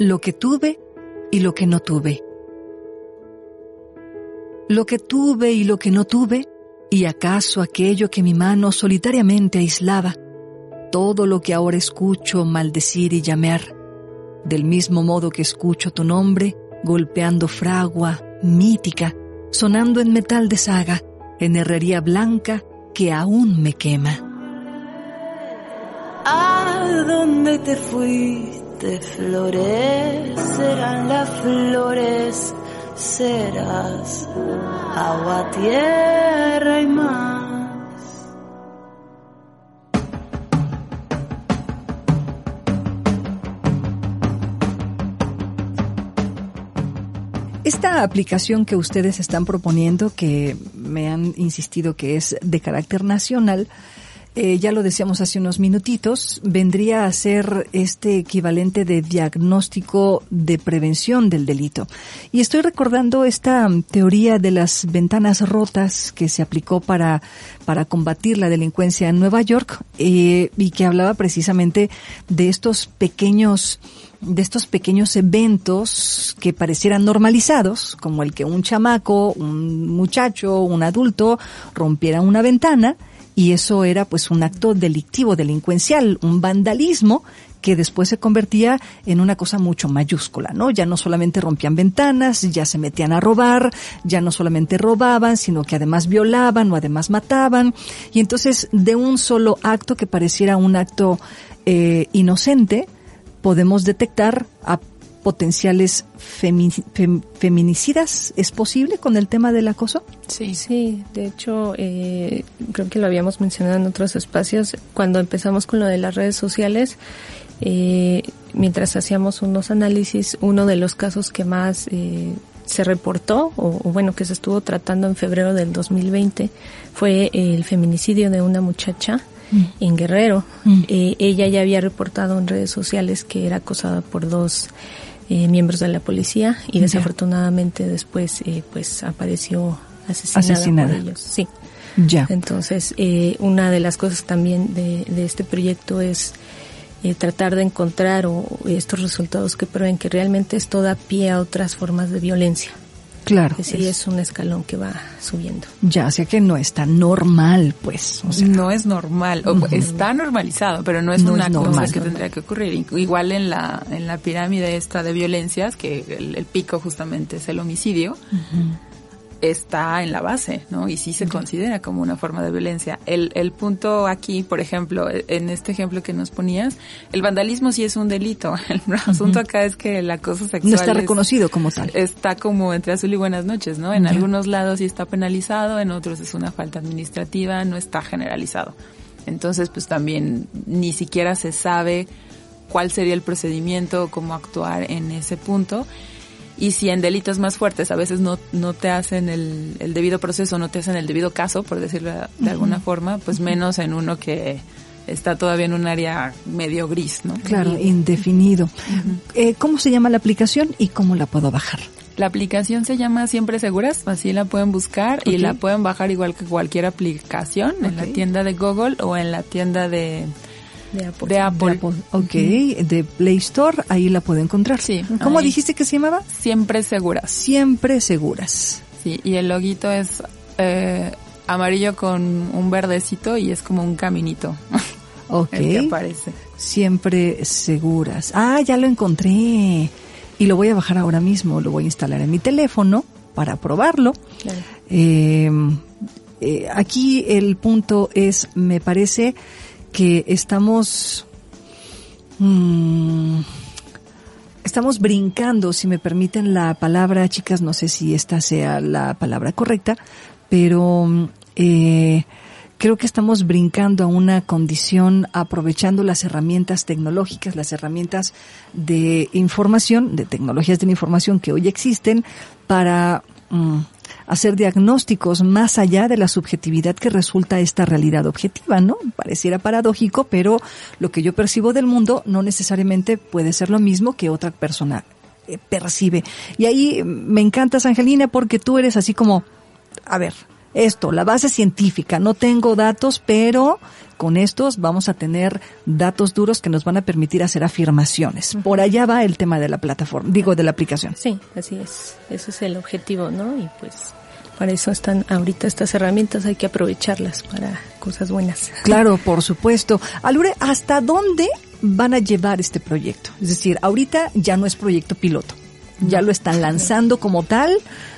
lo que tuve y lo que no tuve. Lo que tuve y lo que no tuve, y acaso aquello que mi mano solitariamente aislaba, todo lo que ahora escucho maldecir y llamear, del mismo modo que escucho tu nombre golpeando fragua mítica, sonando en metal de saga, en herrería blanca que aún me quema. ¿A dónde te fuiste? Florecerán las flores, serás agua, tierra y mar. Esta aplicación que ustedes están proponiendo, que me han insistido que es de carácter nacional, eh, ya lo decíamos hace unos minutitos, vendría a ser este equivalente de diagnóstico de prevención del delito. Y estoy recordando esta teoría de las ventanas rotas que se aplicó para, para combatir la delincuencia en Nueva York eh, y que hablaba precisamente de estos pequeños de estos pequeños eventos que parecieran normalizados, como el que un chamaco, un muchacho, un adulto rompiera una ventana, y eso era pues un acto delictivo, delincuencial, un vandalismo que después se convertía en una cosa mucho mayúscula, ¿no? Ya no solamente rompían ventanas, ya se metían a robar, ya no solamente robaban, sino que además violaban o además mataban. Y entonces, de un solo acto que pareciera un acto eh, inocente, podemos detectar a potenciales feminicidas. ¿Es posible con el tema del acoso? Sí, sí. De hecho, eh, creo que lo habíamos mencionado en otros espacios. Cuando empezamos con lo de las redes sociales, eh, mientras hacíamos unos análisis, uno de los casos que más eh, se reportó, o, o, bueno, que se estuvo tratando en febrero del 2020, fue el feminicidio de una muchacha Mm. en Guerrero. Mm. Eh, ella ya había reportado en redes sociales que era acosada por dos eh, miembros de la policía y desafortunadamente después eh, pues apareció asesinada, por ellos. Sí. Ya. Entonces, eh, una de las cosas también de, de este proyecto es eh, tratar de encontrar o, estos resultados que prueben que realmente esto da pie a otras formas de violencia. Claro. Es decir, es un escalón que va subiendo. Ya, o sea que no está normal, pues. O sea, no es normal, o está normalizado, pero no es No una es cosa que tendría que ocurrir. Igual en la, en la pirámide esta de violencias, que el, el pico justamente es el homicidio, está en la base, ¿no? Y sí se considera como una forma de violencia. El, el punto aquí, por ejemplo, en este ejemplo que nos ponías, el vandalismo sí es un delito. El asunto acá es que el acoso sexual no está es- reconocido como tal. está como entre azul y buenas noches, ¿no? En algunos lados sí está penalizado, en otros es una falta administrativa, no está generalizado. Entonces, pues también ni siquiera se sabe cuál sería el procedimiento, cómo actuar en ese punto. Y si en delitos más fuertes a veces no, no te hacen el, el debido proceso, no te hacen el debido caso, por decirlo de alguna forma, pues menos en uno que está todavía en un área medio gris, ¿no? Claro, indefinido. Eh, ¿Cómo se llama la aplicación y cómo la puedo bajar? La aplicación se llama Siempre Seguras, así la pueden buscar y la pueden bajar igual que cualquier aplicación en la tienda de Google o en la tienda de, De Apple. de Apple. De Apple. Ok, de Play Store, ahí la puedo encontrar. Sí, ¿Cómo ahí. dijiste que se llamaba? Siempre Seguras. Siempre seguras. Sí, y el loguito es eh, amarillo con un verdecito y es como un caminito Ok. el que aparece. Siempre seguras. Ah, ya lo encontré. Y lo voy a bajar ahora mismo. Lo voy a instalar en mi teléfono para probarlo. Claro. Eh, eh, aquí el punto es, me parece que estamos, mm, estamos brincando, si me permiten la palabra, chicas, no sé si esta sea la palabra correcta, pero mm, eh, creo que estamos brincando a una condición aprovechando las herramientas tecnológicas, las herramientas de información, de tecnologías de información que hoy existen para mm, hacer diagnósticos más allá de la subjetividad que resulta esta realidad objetiva, ¿no? Pareciera paradójico, pero lo que yo percibo del mundo no necesariamente puede ser lo mismo que otra persona eh, percibe. Y ahí me encantas, Angelina, porque tú eres así como, a ver, esto, la base científica. No tengo datos, pero con estos vamos a tener datos duros que nos van a permitir hacer afirmaciones. Por allá va el tema de la plataforma, digo, de la aplicación. Sí, así es. Ese es el objetivo, ¿no? Y pues para eso están ahorita estas herramientas, hay que aprovecharlas para cosas buenas. Claro, por supuesto. Alure, ¿hasta dónde van a llevar este proyecto? Es decir, ahorita ya no es proyecto piloto. Ya lo están lanzando como tal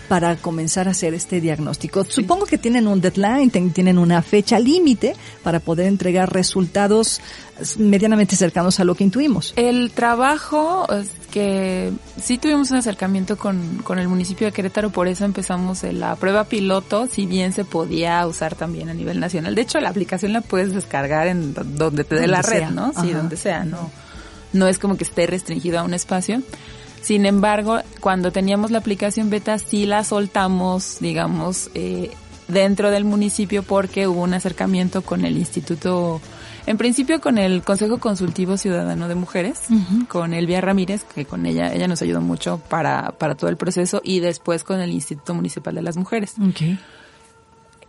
para comenzar a hacer este diagnóstico. Supongo que tienen un deadline, tienen una fecha límite para poder entregar resultados medianamente cercanos a lo que intuimos. El trabajo que sí tuvimos un acercamiento con, con el municipio de Querétaro, por eso empezamos la prueba piloto, si bien se podía usar también a nivel nacional. De hecho, la aplicación la puedes descargar en donde te dé la red, ¿no? Sí, donde sea, no. No es como que esté restringido a un espacio. Sin embargo, cuando teníamos la aplicación beta sí la soltamos, digamos, eh, dentro del municipio porque hubo un acercamiento con el Instituto, en principio con el Consejo Consultivo Ciudadano de Mujeres, con Elvia Ramírez, que con ella, ella nos ayudó mucho para, para todo el proceso, y después con el Instituto Municipal de las Mujeres. Okay.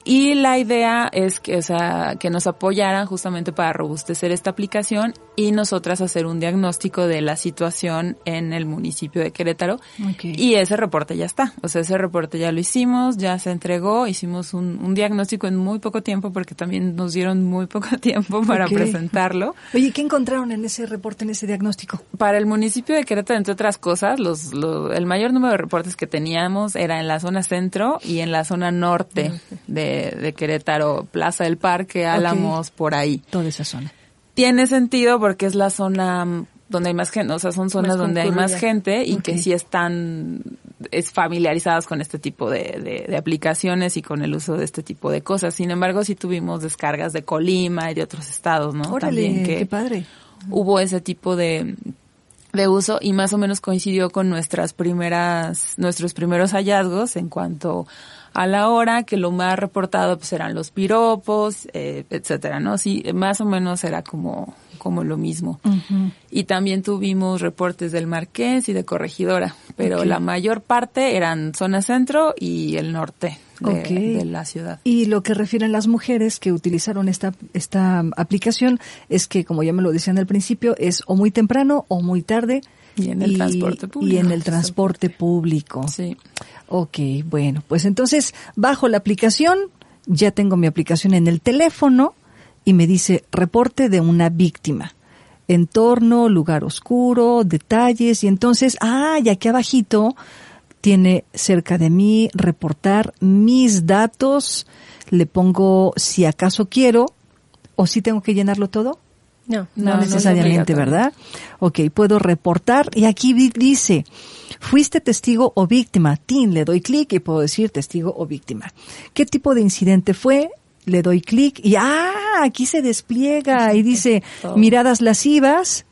Y la idea es que, o sea, que nos apoyaran justamente para robustecer esta aplicación y nosotras hacer un diagnóstico de la situación en el municipio de Querétaro. Y ese reporte ya está. O sea, ese reporte ya lo hicimos, ya se entregó, hicimos un, un diagnóstico en muy poco tiempo porque también nos dieron muy poco tiempo para presentarlo. Oye, ¿qué encontraron en ese reporte, en ese diagnóstico? Para el municipio de Querétaro, entre otras cosas, los, los el mayor número de reportes que teníamos era en la zona centro y en la zona norte de de, Querétaro, Plaza del Parque, Álamos, por ahí. Toda esa zona. Tiene sentido porque es la zona mm, donde hay más gente, o sea, son zonas donde hay más gente y que sí están es familiarizadas con este tipo de, de, aplicaciones y con el uso de este tipo de cosas. Sin embargo, sí tuvimos descargas de Colima y de otros estados, ¿no? También que qué padre. Hubo ese tipo de, de uso y más o menos coincidió con nuestras primeras, nuestros primeros hallazgos en cuanto a la hora que lo más reportado pues eran los piropos, eh, etcétera, ¿no? Sí, más o menos era como, como lo mismo. Y también tuvimos reportes del Marqués y de Corregidora, pero la mayor parte eran zona centro y el norte. De, la ciudad. Y lo que refieren las mujeres que utilizaron esta, esta aplicación es que, como ya me lo decían al principio, es o muy temprano o muy tarde. Y en el transporte público. Y en el transporte público. Sí. Ok, bueno, pues entonces bajo la aplicación, ya tengo mi aplicación en el teléfono y me dice reporte de una víctima. Entorno, lugar oscuro, detalles y entonces, ah, y aquí abajito tiene cerca de mí reportar mis datos, le pongo si acaso quiero o si tengo que llenarlo todo. No, no, necesariamente, ¿verdad? Ok, puedo reportar y aquí dice, fuiste testigo o víctima. Tin, le doy clic y puedo decir testigo o víctima. ¿Qué tipo de incidente fue? Le doy clic y ah, aquí se despliega y dice miradas lascivas,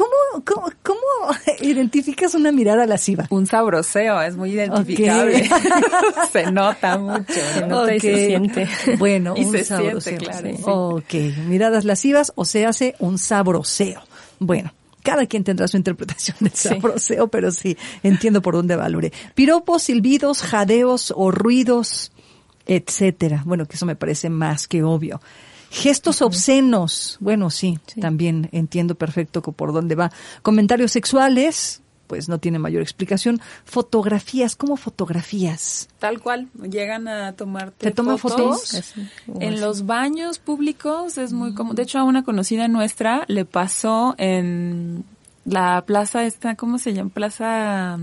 ¿Cómo, cómo, cómo identificas una mirada lasciva? Un sabroseo, es muy identificable. se nota mucho. Se nota y se siente. Bueno, y un se sabroseo. siente, claro. sí. Ok, miradas lascivas o se hace un sabroseo. Bueno, cada quien tendrá su interpretación del sabroseo, pero sí, entiendo por dónde va Lure. Piropos, silbidos, jadeos o ruidos, etcétera. Bueno, que eso me parece más que obvio. Gestos obscenos, bueno, sí, también entiendo perfecto por dónde va. Comentarios sexuales, pues no tiene mayor explicación. Fotografías, ¿cómo fotografías? Tal cual, llegan a tomarte ¿Te toman fotos. fotos? En los baños públicos es muy común. De hecho, a una conocida nuestra le pasó en la plaza esta, ¿cómo se llama? Plaza...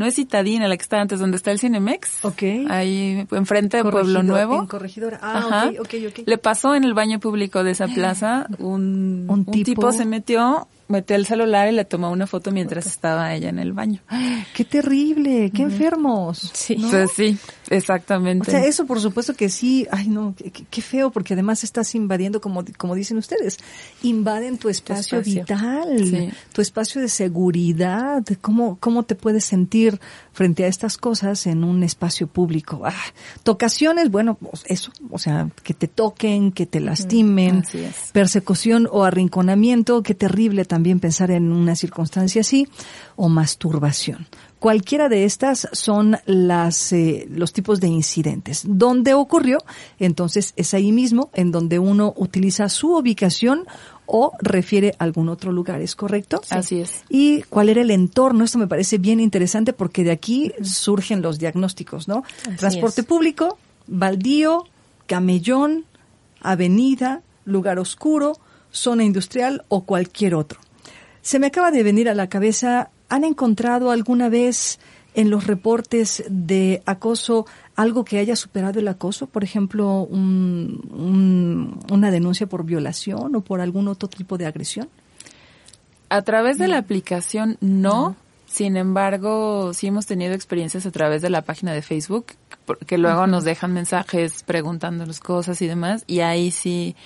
No es Citadina, la que está antes, donde está el Cinemex. Ok. Ahí enfrente de Pueblo Nuevo. En corregidora. Ah, Ajá. ok, ok, ok. Le pasó en el baño público de esa plaza, un, Un un tipo- tipo se metió, metió el celular y le tomó una foto mientras estaba ella en el baño. Qué terrible, qué enfermos. Sí. ¿no? Entonces, sí, O exactamente. sea, eso por supuesto que sí, ay no, qué, feo, porque además estás invadiendo, como, como dicen ustedes, invaden tu espacio, espacio. vital, Sí. tu espacio de seguridad, cómo, cómo te puedes sentir frente a estas cosas en un espacio público. Ah, tocaciones, bueno, pues eso, o sea, que te toquen, que te lastimen, Así es. persecución o arrinconamiento, qué terrible también pensar en una circunstancia así, o masturbación. Cualquiera de estas son las, eh, los tipos de incidentes. ¿Dónde ocurrió? Entonces es ahí mismo en donde uno utiliza su ubicación o refiere a algún otro lugar, ¿es correcto? Así es. ¿Y cuál era el entorno? Esto me parece bien interesante porque de aquí surgen los diagnósticos, ¿no? Transporte es. público, baldío, camellón, avenida, lugar oscuro, zona industrial o cualquier otro. Se me acaba de venir a la cabeza, ¿han encontrado alguna vez en los reportes de acoso algo que haya superado el acoso? Por ejemplo, un- un- una denuncia por violación o por algún otro tipo de agresión. A través de la aplicación no, sin embargo, sí hemos tenido experiencias a través de la página de Facebook, porque luego nos dejan mensajes preguntándonos cosas y demás, y ahí sí,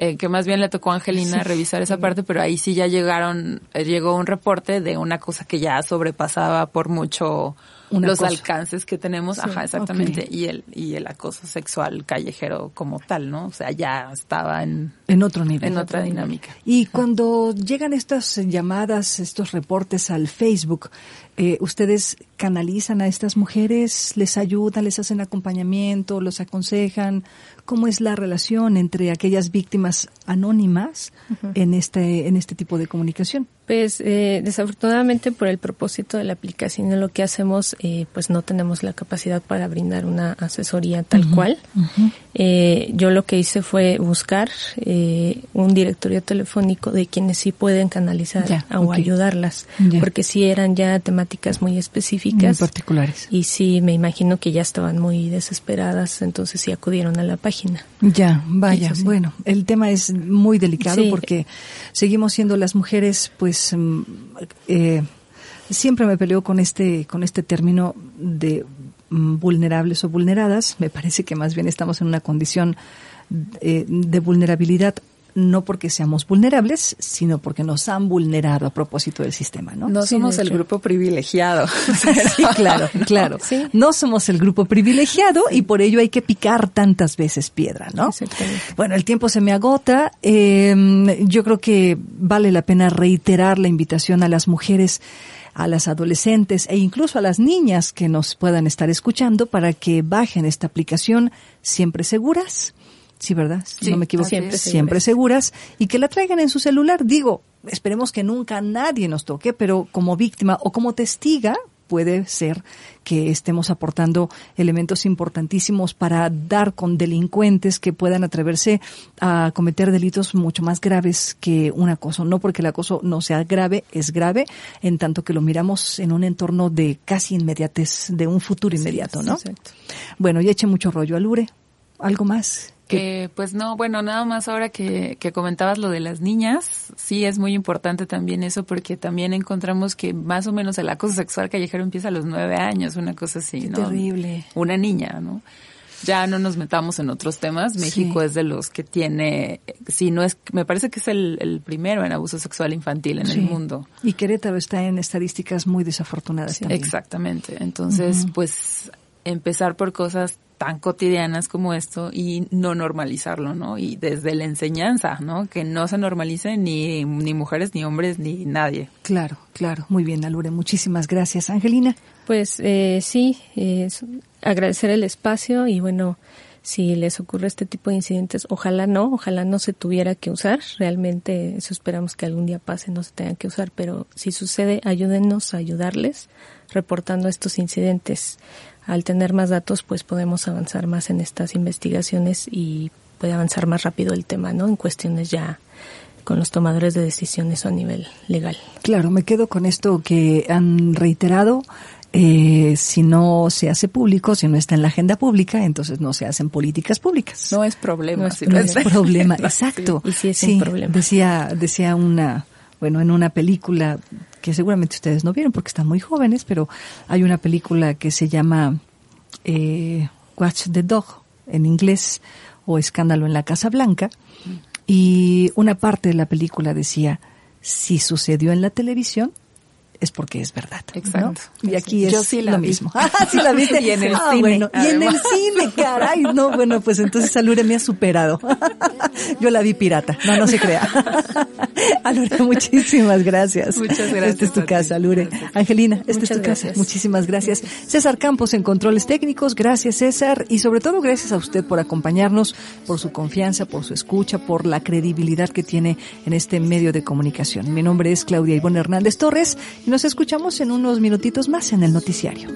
eh, que más bien le tocó a Angelina revisar esa parte, pero ahí sí ya llegaron, eh, llegó un reporte de una cosa que ya sobrepasaba por mucho los alcances que tenemos, Sí, ajá, exactamente, y el y el acoso sexual callejero como tal, ¿no? O sea, ya estaba en En otro nivel. en otra dinámica. Y cuando llegan estas llamadas, estos reportes al Facebook, eh, ¿ustedes canalizan a estas mujeres? ¿Les ayudan? ¿Les hacen acompañamiento? ¿Los aconsejan? ¿Cómo es la relación entre aquellas víctimas anónimas en, este, en este tipo de comunicación? Pues eh, desafortunadamente por el propósito de la aplicación y lo que hacemos, eh, pues no tenemos la capacidad para brindar una asesoría tal cual. Eh, yo lo que hice fue buscar eh, un directorio telefónico de quienes sí pueden canalizar Ya, o ayudarlas, Ya. porque sí eran ya temáticas muy Muy específicas. particulares. y sí, me imagino que ya estaban muy desesperadas, entonces sí acudieron a la página. Ya, vaya. Sí. Bueno, el tema es muy delicado Sí. porque seguimos siendo las mujeres, pues, mm, eh, siempre me peleo con este, con este término de vulnerables o vulneradas. Me parece que más bien estamos en una condición eh, de vulnerabilidad no porque seamos vulnerables, sino porque nos han vulnerado a propósito del sistema, ¿no? No somos el grupo privilegiado. Sí, claro, claro. Sí. No somos el grupo privilegiado y por ello hay que picar tantas veces piedra, ¿no? Bueno, el tiempo se me agota. Eh, yo creo que vale la pena reiterar la invitación a las mujeres, a las adolescentes e incluso a las niñas que nos puedan estar escuchando para que bajen esta aplicación siempre seguras. Sí, ¿verdad? Sí, no me equivoco. es. Siempre seguras y que la traigan en su celular. Digo, esperemos que nunca nadie nos toque, pero como víctima o como testiga puede ser que estemos aportando elementos importantísimos para dar con delincuentes que puedan atreverse a cometer delitos mucho más graves que un acoso. No porque el acoso no sea grave, es grave, en tanto que lo miramos en un entorno de casi inmediatez, de un futuro inmediato, ¿no? Exacto. Bueno, ya eché mucho rollo, Alure. ¿Algo más? Que, pues no, bueno, nada más ahora que, que comentabas lo de las niñas, sí es muy importante también eso porque también encontramos que más o menos el acoso sexual callejero empieza a los nueve años, una cosa así, Qué ¿no? terrible. Una niña, ¿no? Ya no nos metamos en otros temas. México Sí. es de los que tiene, si no es, me parece que es el, el primero en abuso sexual infantil en Sí. el mundo. Y Querétaro está en estadísticas muy desafortunadas también. Exactamente. Entonces, pues empezar por cosas tan cotidianas como esto y no normalizarlo, ¿no? Y desde la enseñanza, ¿no? Que no se normalice ni, ni mujeres, ni hombres, ni nadie. Claro, claro. Muy bien, Alure. Muchísimas gracias. Angelina. Pues eh, sí, eh, agradecer el espacio y bueno, si les ocurre este tipo de incidentes, ojalá no, ojalá no se tuviera que usar. Realmente eso esperamos que algún día pase, no se tengan que usar, pero si sucede, ayúdennos a ayudarles reportando estos incidentes. Al tener más datos, pues podemos avanzar más en estas investigaciones y puede avanzar más rápido el tema, ¿no? En cuestiones ya con los tomadores de decisiones a nivel legal. Claro, me quedo con esto que han reiterado. Eh, si no se hace público, si no está en la agenda pública, entonces no se hacen políticas públicas. No es problema. No es si No no es es- problema, exacto. Y sí es un problema. Decía, decía una, bueno, en una película que seguramente ustedes no vieron porque están muy jóvenes, pero hay una película que se llama eh, Watch the Dog en inglés o Escándalo en la Casa Blanca. Y una parte de la película decía si sucedió en la televisión es porque es verdad. ¿no? Exacto. Y aquí es Yo sí la lo vi. mismo. Ah, sí la viste. Y en el Ah, cine, bueno, y en el cine, caray. No, bueno, pues entonces Alure me ha superado. Yo la vi pirata. No, no se crea. Alure, muchísimas gracias. Muchas gracias. Esta es tu casa, Alure. Angelina, esta es tu casa. Muchísimas gracias. César Campos en controles técnicos. Gracias, César. Y sobre todo, gracias a usted por acompañarnos, por su confianza, por su escucha, por la credibilidad que tiene en este medio de comunicación. Mi nombre es Claudia Ivonne Hernández Torres nos escuchamos en unos minutitos más en el noticiario.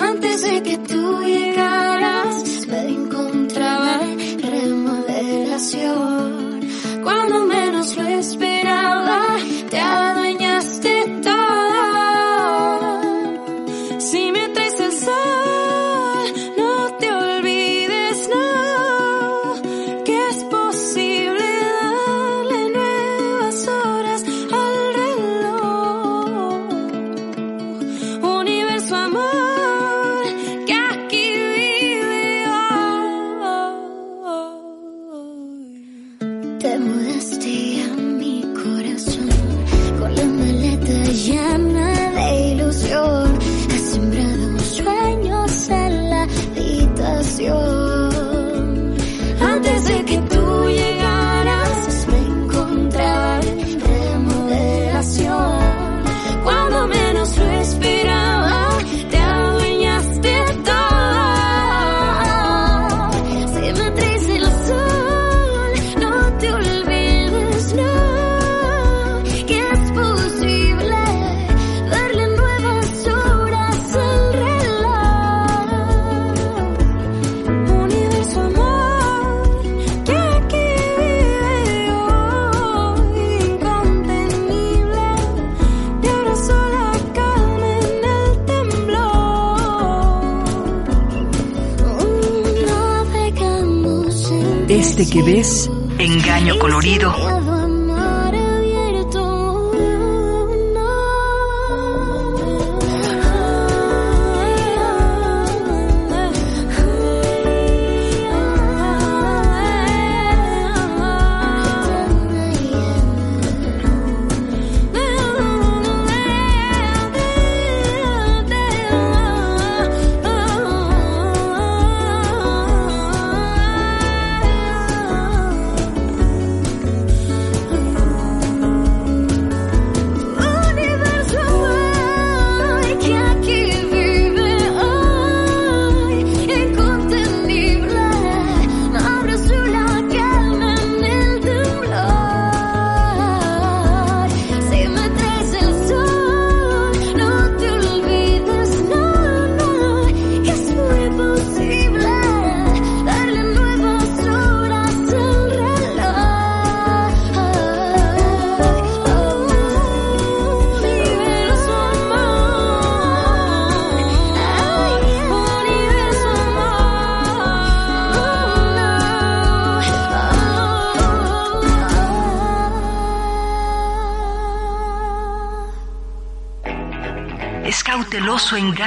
Antes de que tú llegaras, me encontraba en remodelación. Cuando menos lo esperaba, te Este que ves, engaño colorido.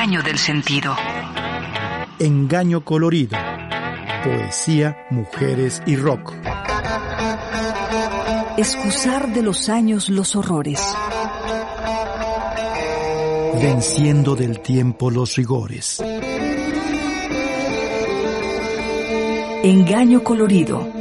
Engaño del sentido. Engaño colorido. Poesía, mujeres y rock. Excusar de los años los horrores. Venciendo del tiempo los rigores. Engaño colorido.